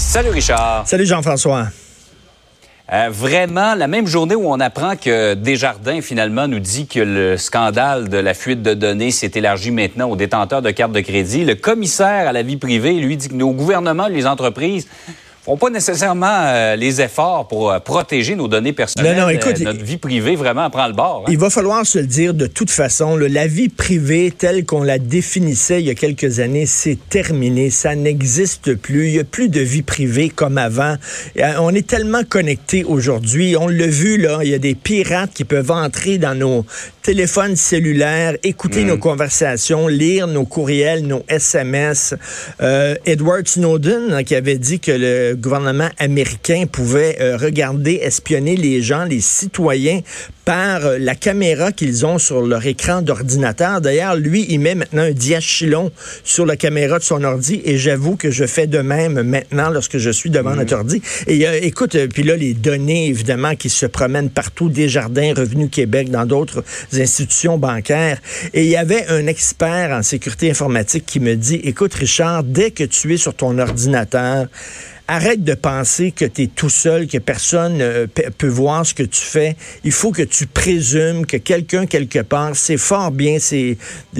Salut Richard. Salut Jean-François. Euh, vraiment, la même journée où on apprend que Desjardins finalement nous dit que le scandale de la fuite de données s'est élargi maintenant aux détenteurs de cartes de crédit, le commissaire à la vie privée lui dit que nos gouvernements, les entreprises font pas nécessairement euh, les efforts pour euh, protéger nos données personnelles. Non, non, écoute, euh, notre vie privée vraiment prend le bord. hein. Il va falloir se le dire de toute façon. là, la vie privée telle qu'on la définissait il y a quelques années, c'est terminé. Ça n'existe plus. Il n'y a plus de vie privée comme avant. On est tellement connectés aujourd'hui. On l'a vu, là. Il y a des pirates qui peuvent entrer dans nos téléphones cellulaires, écouter nos conversations, lire nos courriels, nos SMS. Edward Snowden, hein, qui avait dit que le gouvernement américain pouvait euh, regarder, espionner les gens, les citoyens, par euh, la caméra qu'ils ont sur leur écran d'ordinateur. D'ailleurs, lui, il met maintenant un diachylon sur la caméra de son ordi et j'avoue que je fais de même maintenant lorsque je suis devant notre ordi. Et euh, écoute, euh, puis là, les données, évidemment, qui se promènent partout, Desjardins, Revenu Québec, dans d'autres institutions bancaires. Et il y avait un expert en sécurité informatique qui me dit, écoute, Richard, dès que tu es sur ton ordinateur, Arrête de penser que tu es tout seul, que personne euh, pe- peut voir ce que tu fais. Il faut que tu présumes que quelqu'un quelque part sait fort bien c'est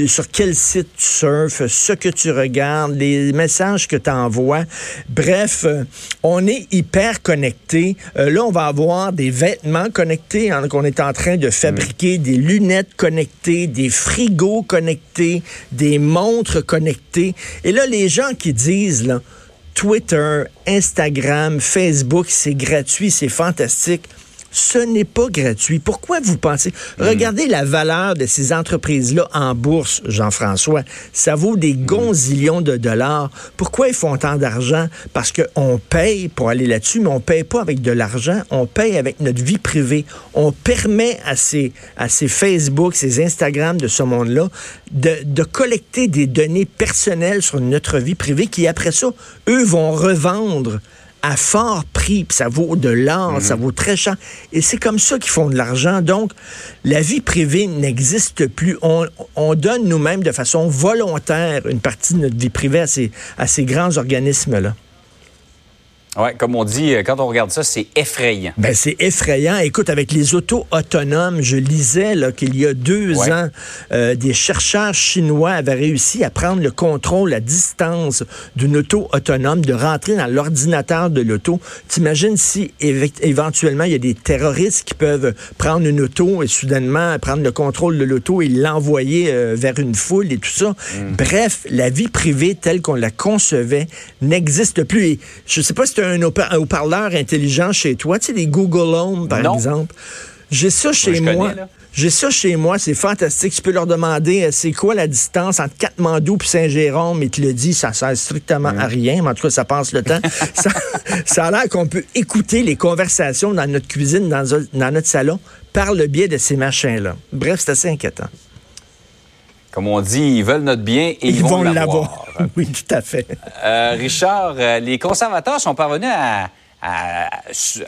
sur quel site tu surfes, ce que tu regardes, les messages que tu envoies. Bref, euh, on est hyper connecté. Euh, là, on va avoir des vêtements connectés hein, qu'on est en train de fabriquer, des lunettes connectées, des frigos connectés, des montres connectées. Et là, les gens qui disent, là, Twitter, Instagram, Facebook, c'est gratuit, c'est fantastique. Ce n'est pas gratuit. Pourquoi vous pensez? Regardez la valeur de ces entreprises-là en bourse, Jean-François. Ça vaut des gonzillions de dollars. Pourquoi ils font tant d'argent? Parce qu'on paye pour aller là-dessus, mais on paye pas avec de l'argent, on paye avec notre vie privée. On permet à ces, à ces Facebook, ces Instagram de ce monde-là de, de collecter des données personnelles sur notre vie privée qui, après ça, eux vont revendre à fort prix, puis ça vaut de l'or, ça vaut très cher. Et c'est comme ça qu'ils font de l'argent. Donc, la vie privée n'existe plus. On, on donne nous-mêmes de façon volontaire une partie de notre vie privée à ces, à ces grands organismes-là. Comme on dit, euh, quand on regarde ça, c'est effrayant. Ben, c'est effrayant. Écoute, avec les autos autonomes, je lisais qu'il y a deux Ouais. ans, euh, des chercheurs chinois avaient réussi à prendre le contrôle à distance d'une auto autonome, de rentrer dans l'ordinateur de l'auto. T'imagines si éve- éventuellement il y a des terroristes qui peuvent prendre une auto et soudainement prendre le contrôle de l'auto et l'envoyer euh, vers une foule et tout ça. Bref, la vie privée telle qu'on la concevait n'existe plus. Et je sais pas si un haut- un haut-parleur intelligent chez toi, tu sais, les Google Home, par Non. exemple. J'ai ça chez moi. J'ai ça chez moi, c'est fantastique. Tu peux leur demander euh, c'est quoi la distance entre Katmandou et Saint-Jérôme, et tu le dis, ça sert strictement à rien, mais en tout cas, ça passe le temps. ça, ça a l'air qu'on peut écouter les conversations dans notre cuisine, dans, dans notre salon, par le biais de ces machins-là. Bref, c'est assez inquiétant. Comme on dit, ils veulent notre bien et ils, vont, l'avoir. oui, tout à fait. Euh, Richard, euh, les conservateurs sont parvenus à, à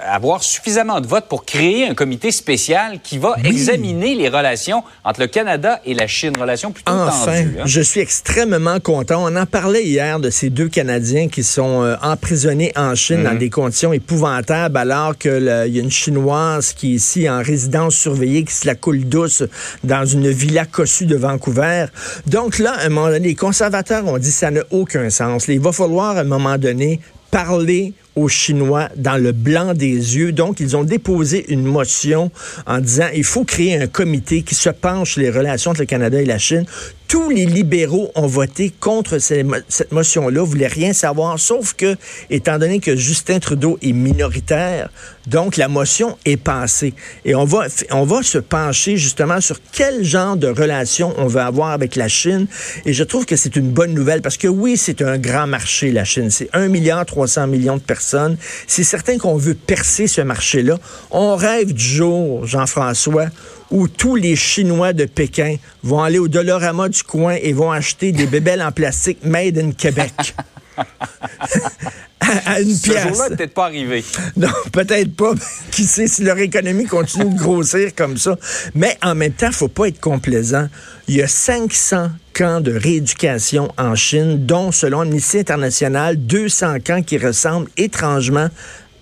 avoir suffisamment de votes pour créer un comité spécial qui va examiner les relations entre le Canada et la Chine, relations plutôt Enfin, tendues. hein. je suis extrêmement content. On en parlait hier de ces deux Canadiens qui sont euh, emprisonnés en Chine Mhm. dans des conditions épouvantables, alors que le- il y a une Chinoise qui est ici en résidence surveillée, qui se la coule douce dans une villa cossue de Vancouver. Donc là, à un moment donné, les conservateurs ont dit ça n'a aucun sens. Il va falloir à un moment donné parler aux Chinois dans le blanc des yeux. Donc, ils ont déposé une motion en disant il faut créer un comité qui se penche les relations entre le Canada et la Chine. Tous les libéraux ont voté contre cette motion-là, voulaient rien savoir, sauf que, étant donné que Justin Trudeau est minoritaire, donc la motion est passée. Et on va, on va se pencher justement sur quel genre de relation on veut avoir avec la Chine. Et je trouve que c'est une bonne nouvelle parce que oui, c'est un grand marché, la Chine. C'est 1 milliard 300 millions de personnes. C'est certain qu'on veut percer ce marché-là. On rêve du jour, Jean-François, où tous les Chinois de Pékin vont aller au Dolorama du coin et vont acheter des bébelles en plastique made in Québec. à, une Ce pièce. jour-là n'est peut-être pas arrivé. Non, peut-être pas. Qui sait si leur économie continue de grossir comme ça. Mais en même temps, faut pas être complaisant. Il y a 500 camps de rééducation en Chine, dont, selon Amnesty International, 200 camps qui ressemblent étrangement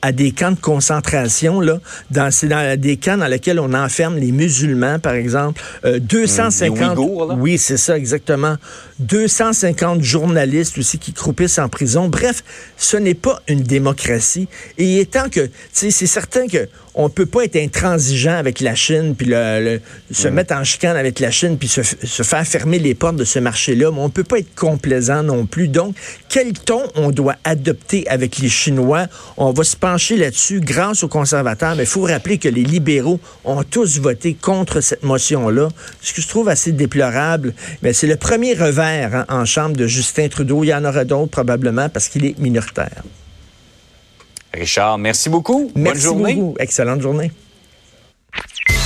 à des camps de concentration, là, dans, c'est dans des camps dans lesquels on enferme les musulmans, par exemple. Euh, 250... les Ouïghours, là? Oui, c'est ça, exactement. 250 journalistes aussi qui croupissent en prison. Bref, ce n'est pas une démocratie. Et étant que, tu sais, c'est certain que on peut pas être intransigeant avec la Chine, puis le, le- se mettre en chicane avec la Chine, puis se faire fermer les portes de ce marché-là, mais on peut pas être complaisant non plus. Donc, quel ton on doit adopter avec les Chinois? On va se pencher là-dessus grâce aux conservateurs, mais il faut rappeler que les libéraux ont tous voté contre cette motion-là, ce que je trouve assez déplorable. Mais c'est le premier revers hein, en chambre de Justin Trudeau. Il y en aura d'autres probablement parce qu'il est minoritaire. Richard, merci beaucoup. Bonne Merci journée. beaucoup. Excellente journée.